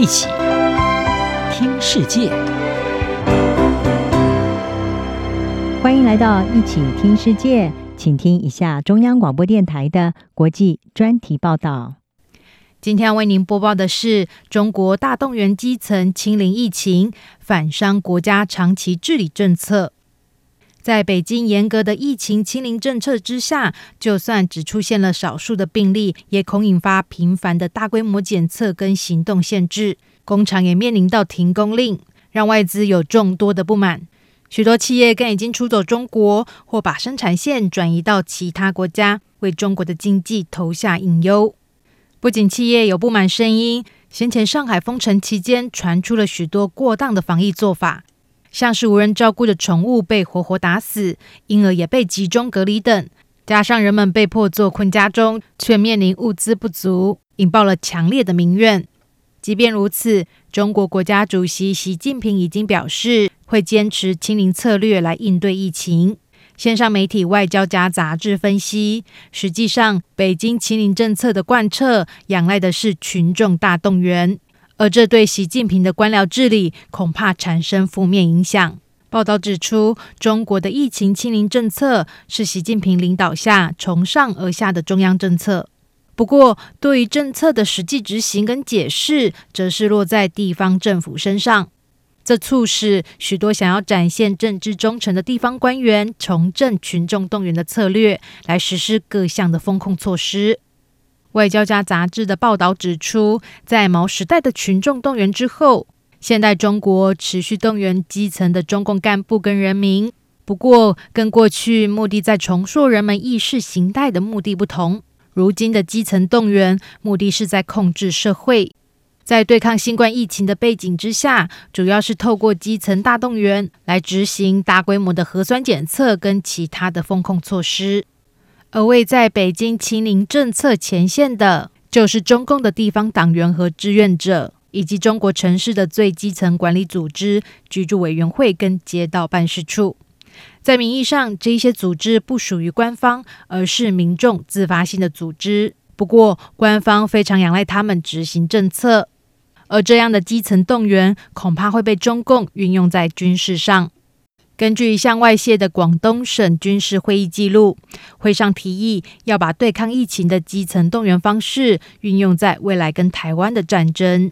一起听世界，欢迎来到一起听世界，请听一下中央广播电台的国际专题报道。今天为您播报的是中国大动员基层清零疫情，反伤国家长期治理政策。在北京严格的疫情清零政策之下，就算只出现了少数的病例，也恐引发频繁的大规模检测跟行动限制。工厂也面临到停工令，让外资有众多的不满。许多企业更已经出走中国，或把生产线转移到其他国家，为中国的经济投下隐忧。不仅企业有不满声音，先前上海封城期间传出了许多过当的防疫做法。像是无人照顾的宠物被活活打死，婴儿也被集中隔离等，加上人们被迫坐困家中，却面临物资不足，引爆了强烈的民怨。即便如此，中国国家主席习近平已经表示会坚持清零策略来应对疫情。线上媒体《外交家》杂志分析，实际上北京清零政策的贯彻仰赖的是群众大动员。而这对习近平的官僚治理恐怕产生负面影响。报道指出，中国的疫情清零政策是习近平领导下从上而下的中央政策。不过，对于政策的实际执行跟解释，则是落在地方政府身上。这促使许多想要展现政治忠诚的地方官员，重振群众动员的策略，来实施各项的风控措施。外交家杂志的报道指出，在毛时代的群众动员之后，现代中国持续动员基层的中共干部跟人民。不过，跟过去目的在重塑人们意识形态的目的不同，如今的基层动员目的是在控制社会。在对抗新冠疫情的背景之下，主要是透过基层大动员来执行大规模的核酸检测跟其他的风控措施。而位在北京清零政策前线的，就是中共的地方党员和志愿者，以及中国城市的最基层管理组织——居住委员会跟街道办事处。在名义上，这些组织不属于官方，而是民众自发性的组织。不过，官方非常仰赖他们执行政策，而这样的基层动员，恐怕会被中共运用在军事上。根据一项外泄的广东省军事会议记录，会上提议要把对抗疫情的基层动员方式运用在未来跟台湾的战争。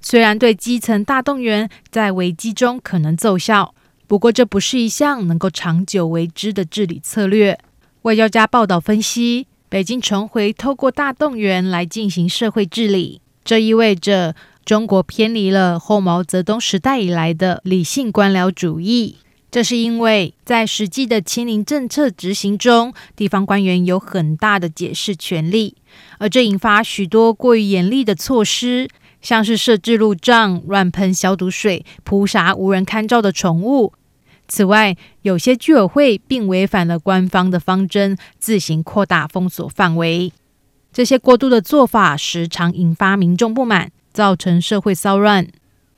虽然对基层大动员在危机中可能奏效，不过这不是一项能够长久为之的治理策略。外交家报道分析，北京重回透过大动员来进行社会治理，这意味着中国偏离了后毛泽东时代以来的理性官僚主义。这是因为在实际的清零政策执行中，地方官员有很大的解释权力，而这引发许多过于严厉的措施，像是设置路障、乱喷消毒水、扑杀无人看照的宠物。此外，有些居委会并违反了官方的方针，自行扩大封锁范围。这些过度的做法时常引发民众不满，造成社会骚乱。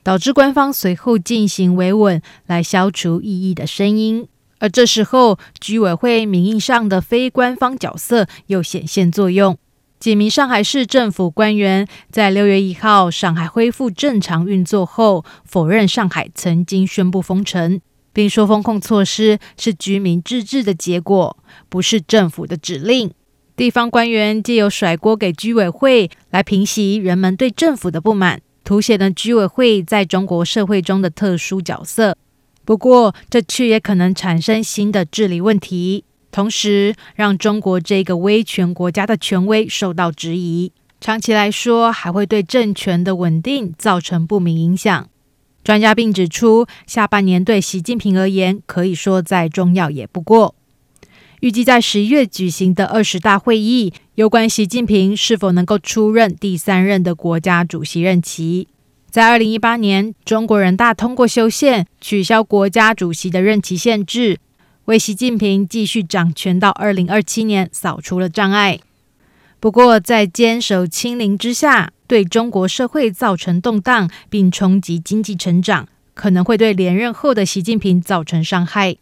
导致官方随后进行维稳来消除异议的声音，而这时候居委会名义上的非官方角色又显现作用。几名上海市政府官员在六月一号上海恢复正常运作后，否认上海曾经宣布封城，并说封控措施是居民自治的结果，不是政府的指令。地方官员借由甩锅给居委会来平息人们对政府的不满。凸显了居委会在中国社会中的特殊角色，不过这却也可能产生新的治理问题，同时让中国这个威权国家的权威受到质疑。长期来说，还会对政权的稳定造成不明影响。专家并指出，下半年对习近平而言可以说再重要也不过。预计在十一月举行的二十大会议，有关习近平是否能够出任第三任的国家主席任期。在二零一八年，中国人大通过修宪，取消国家主席的任期限制，为习近平继续掌权到二零二七年扫除了障碍。不过，在坚守清零之下，对中国社会造成动荡，并冲击经济成长，可能会对连任后的习近平造成伤害。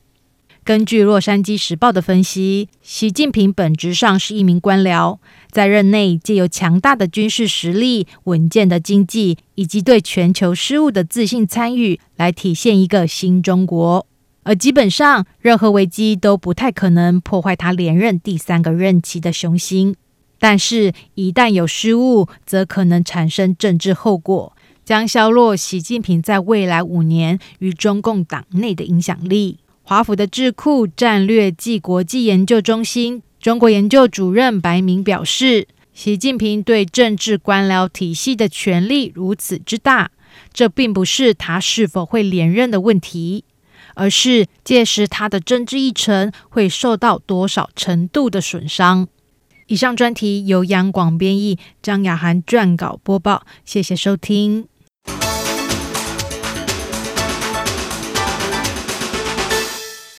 根据《洛杉矶时报》的分析，习近平本质上是一名官僚，在任内借由强大的军事实力、稳健的经济以及对全球事务的自信参与，来体现一个新中国。而基本上，任何危机都不太可能破坏他连任第三个任期的雄心。但是，一旦有失误，则可能产生政治后果，将削弱习近平在未来五年与中共党内的影响力。华府的智库战略暨国际研究中心中国研究主任白明表示，习近平对政治官僚体系的权力如此之大，这并不是他是否会连任的问题，而是届时他的政治议程会受到多少程度的损伤。以上专题由杨广编译，张雅涵撰稿播报，谢谢收听。